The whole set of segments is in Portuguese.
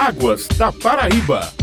Águas da Paraíba.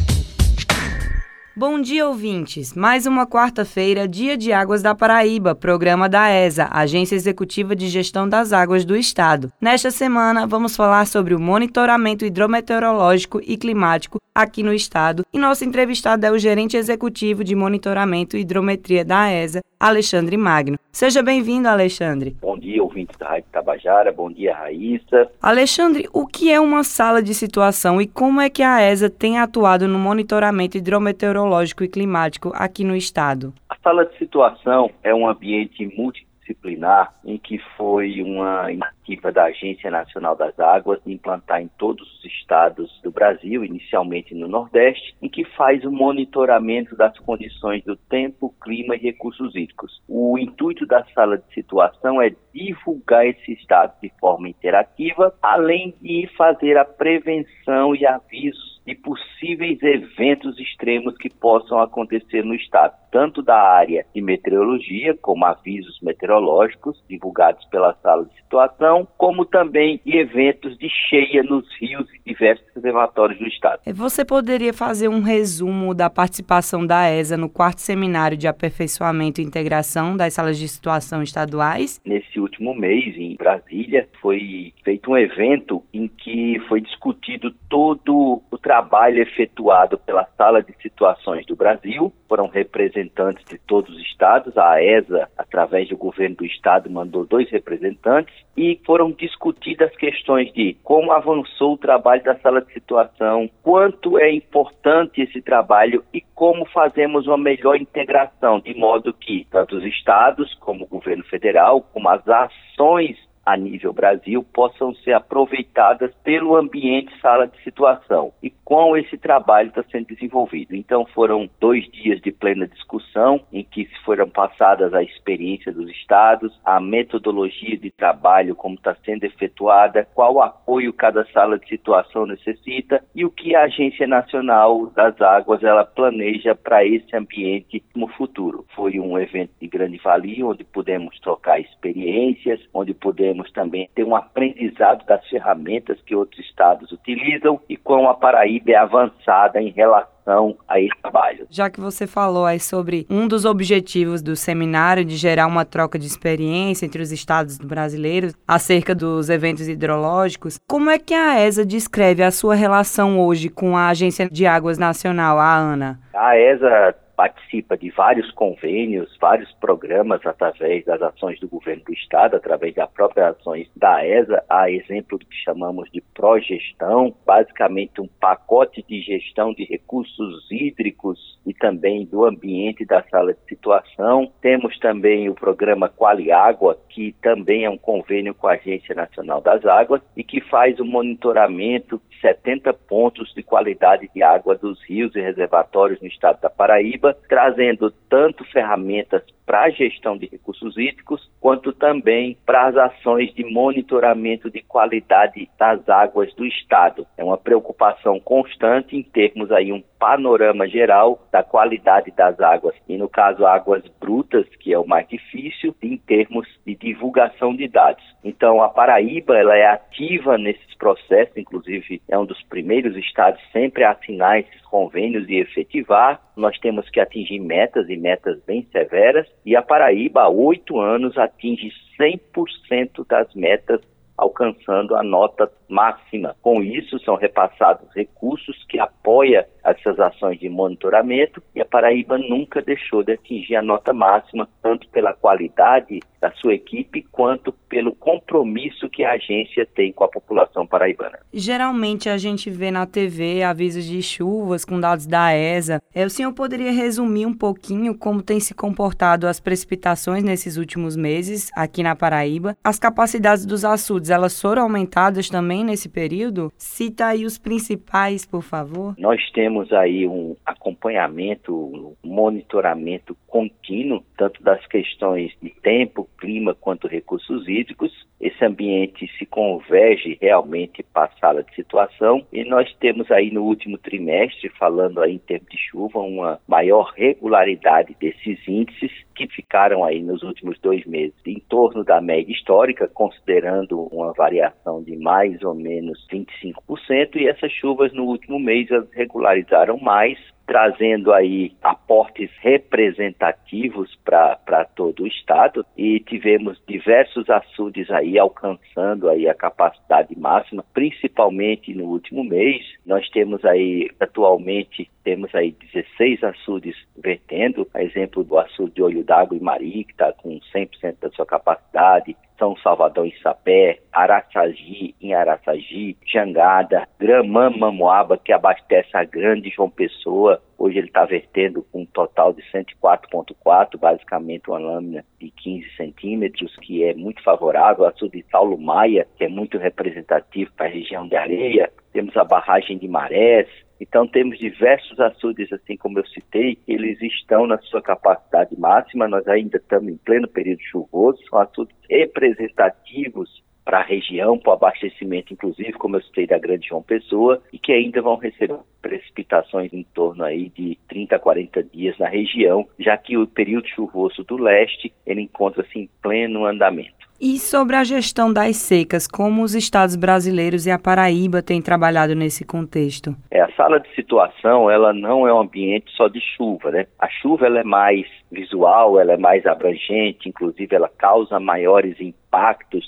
Bom dia, ouvintes. Mais uma quarta-feira, dia de Águas da Paraíba, programa da ESA, Agência Executiva de Gestão das Águas do Estado. Nesta semana, vamos falar sobre o monitoramento hidrometeorológico e climático aqui no estado. E nosso entrevistado é o gerente executivo de monitoramento e hidrometria da ESA, Alexandre Magno. Seja bem-vindo, Alexandre. Bom dia, ouvintes da Rádio Tabajara. Bom dia, Raíssa. Alexandre, o que é uma sala de situação e como é que a ESA tem atuado no monitoramento hidrometeorológico e climático aqui no estado? A sala de situação é um ambiente multi disciplinar em que foi uma iniciativa da Agência Nacional das Águas de implantar em todos os estados do Brasil, inicialmente no Nordeste, em que faz o monitoramento das condições do tempo, clima e recursos hídricos. O intuito da sala de situação é divulgar esses dados de forma interativa, além de fazer a prevenção e avisos de possíveis eventos extremos que possam acontecer no estado, tanto da área de meteorologia, como avisos meteorológicos divulgados pela sala de situação, como também de eventos de cheia nos rios e diversos reservatórios do estado. Você poderia fazer um resumo da participação da ESA no quarto seminário de aperfeiçoamento e integração das salas de situação estaduais? Nesse último mês, em Brasília, foi feito um evento em que foi discutido todo o trabalho trabalho efetuado pela Sala de Situações do Brasil, foram representantes de todos os estados, a ESA, através do governo do estado, mandou dois representantes e foram discutidas questões de como avançou o trabalho da Sala de Situação, quanto é importante esse trabalho e como fazemos uma melhor integração, de modo que tanto os estados, como o governo federal, como as ações a nível Brasil possam ser aproveitadas pelo ambiente sala de situação e como esse trabalho está sendo desenvolvido. Então foram dois dias de plena discussão em que foram passadas a experiência dos estados, a metodologia de trabalho como está sendo efetuada, qual apoio cada sala de situação necessita e o que a Agência Nacional das Águas ela planeja para esse ambiente no futuro. Foi um evento de grande valia onde pudemos trocar experiências, onde pudemos podemos também ter um aprendizado das ferramentas que outros estados utilizam e como a Paraíba é avançada em relação a esse trabalho. Já que você falou aí sobre um dos objetivos do seminário de gerar uma troca de experiência entre os estados brasileiros acerca dos eventos hidrológicos, como é que a ESA descreve a sua relação hoje com a Agência de Águas Nacional, a ANA? A ESA participa de vários convênios, vários programas através das ações do governo do estado, através das próprias ações da ESA, a exemplo do que chamamos de progestão, basicamente um pacote de gestão de recursos hídricos e também do ambiente da sala de situação. Temos também o programa Quali Água, que também é um convênio com a Agência Nacional das Águas e que faz o monitoramento de 70 pontos de qualidade de água dos rios e reservatórios no estado da Paraíba trazendo tanto ferramentas para a gestão de recursos hídricos, quanto também para as ações de monitoramento de qualidade das águas do Estado. É uma preocupação constante em termos aí um panorama geral da qualidade das águas, e no caso águas brutas, que é o mais difícil, em termos de divulgação de dados. Então a Paraíba ela é ativa nesses processos, inclusive é um dos primeiros estados sempre a assinar esses convênios e efetivar. Nós temos que atingir metas e metas bem severas e a Paraíba, há oito anos, atinge 100% das metas, alcançando a nota máxima. Com isso, são repassados recursos que apoia essas ações de monitoramento e a Paraíba nunca deixou de atingir a nota máxima, tanto pela qualidade da sua equipe quanto pelo compromisso que a agência tem com a população paraibana. Geralmente a gente vê na TV avisos de chuvas com dados da ESA. É, o senhor poderia resumir um pouquinho como tem se comportado as precipitações nesses últimos meses aqui na Paraíba? As capacidades dos açudes, elas foram aumentadas também nesse período? Cita aí os principais, por favor. Nós temos aí um acompanhamento, um monitoramento contínuo, tanto das questões de tempo, clima, quanto recursos hídricos. Esse ambiente se converge realmente para a sala de situação e nós temos aí no último trimestre, falando aí em termos de chuva, uma maior regularidade desses índices que ficaram aí nos últimos dois meses em torno da média histórica, considerando uma variação de mais ou menos 25%, e essas chuvas no último mês regularizaram mais, trazendo aí aportes representativos para todo o estado. E tivemos diversos açudes aí alcançando aí a capacidade máxima, principalmente no último mês. Nós temos aí atualmente temos aí 16 açudes vertendo, a exemplo do açude de Olho d'Água e Mari, que está com 100% da sua capacidade, são Salvador em Sapé, Araçagi em Araçagi, Jangada, Gramã Mamoaba, que abastece a grande João Pessoa. Hoje ele está vertendo com um total de 104,4, basicamente uma lâmina de 15 centímetros, que é muito favorável. O açude de Saulo Maia, que é muito representativo para a região de areia. Temos a barragem de Marés, então temos diversos açudes, assim como eu citei, eles estão na sua capacidade máxima, nós ainda estamos em pleno período chuvoso, são açudes representativos para a região, para o abastecimento, inclusive, como eu citei, da Grande João Pessoa, e que ainda vão receber precipitações em torno aí de 30 a 40 dias na região, já que o período chuvoso do leste, ele encontra-se em pleno andamento. E sobre a gestão das secas, como os estados brasileiros e a Paraíba têm trabalhado nesse contexto? É, a sala de situação, ela não é um ambiente só de chuva, né? A chuva ela é mais visual, ela é mais abrangente, inclusive ela causa maiores impactos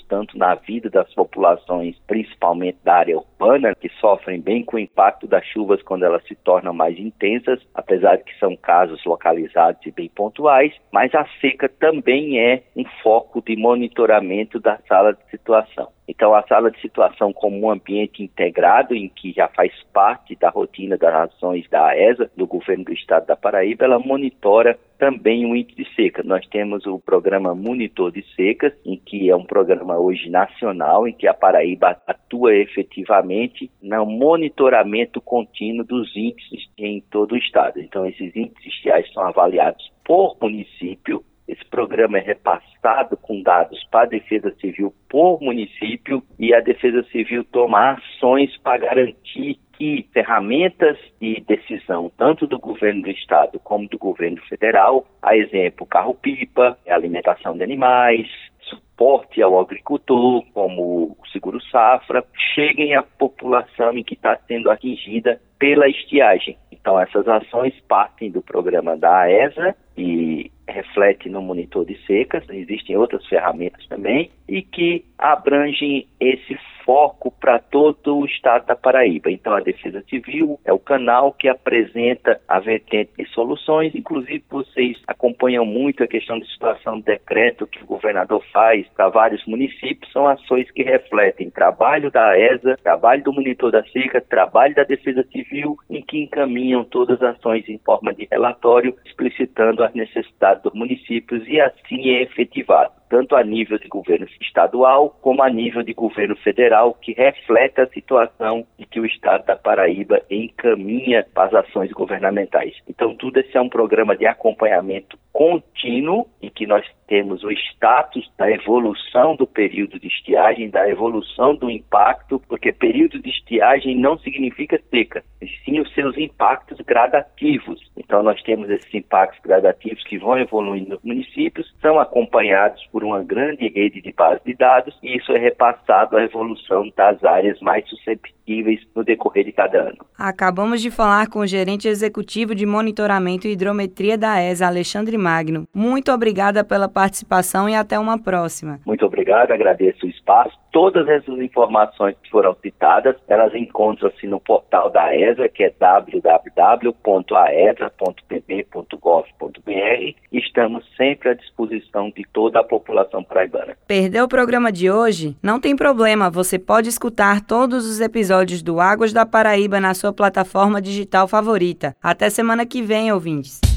tanto na vida das populações, principalmente da área urbana, que sofrem bem com o impacto das chuvas quando elas se tornam mais intensas, apesar de que são casos localizados e bem pontuais, mas a seca também é um foco de monitoramento da sala de situação. Então, a sala de situação como um ambiente integrado, em que já faz parte da rotina das ações da AESA, do governo do estado da Paraíba, ela monitora também o índice de seca. Nós temos o programa Monitor de Secas, em que é um programa hoje nacional, em que a Paraíba atua efetivamente no monitoramento contínuo dos índices em todo o estado. Então, esses índices são avaliados por município esse programa é repassado com dados para a Defesa Civil por município e a Defesa Civil toma ações para garantir que ferramentas de decisão, tanto do governo do estado como do governo federal, a exemplo, carro-pipa, alimentação de animais, suporte ao agricultor, como o seguro safra, cheguem à população em que está sendo atingida pela estiagem. Então, essas ações partem do programa da AESA e reflete no monitor de secas, existem outras ferramentas também, e que abrangem esse foco para todo o estado da Paraíba. Então, a Defesa Civil é o canal que apresenta a vertente de soluções, inclusive vocês acompanham muito a questão de situação de decreto que o governador faz para vários municípios, são ações que refletem trabalho da ESA, trabalho do monitor da seca, trabalho da Defesa Civil, em que encaminham todas as ações em forma de relatório, explicitando as necessidades dos municípios e assim é efetivado tanto a nível de governo estadual como a nível de governo federal, que reflete a situação em que o estado da Paraíba encaminha para as ações governamentais. Então, tudo esse é um programa de acompanhamento contínuo em que nós temos o status da evolução do período de estiagem, da evolução do impacto, porque período de estiagem não significa seca, sim os seus impactos gradativos. Então nós temos esses impactos gradativos que vão evoluindo nos municípios, são acompanhados por uma grande rede de base de dados e isso é repassado à evolução das áreas mais susceptíveis no decorrer de cada ano. Acabamos de falar com o gerente executivo de monitoramento e hidrometria da ESA, Alexandre Magno. Muito obrigada pela participação e até uma próxima. Muito obrigado, agradeço o espaço. Todas essas informações que foram citadas, elas encontram-se no portal da ESA, que é www.aesa.pb.gov.br. Estamos sempre à disposição de toda a população paraibana. Perdeu o programa de hoje? Não tem problema, você pode escutar todos os episódios do Águas da Paraíba na sua plataforma digital favorita. Até semana que vem, ouvintes.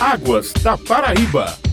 Águas da Paraíba.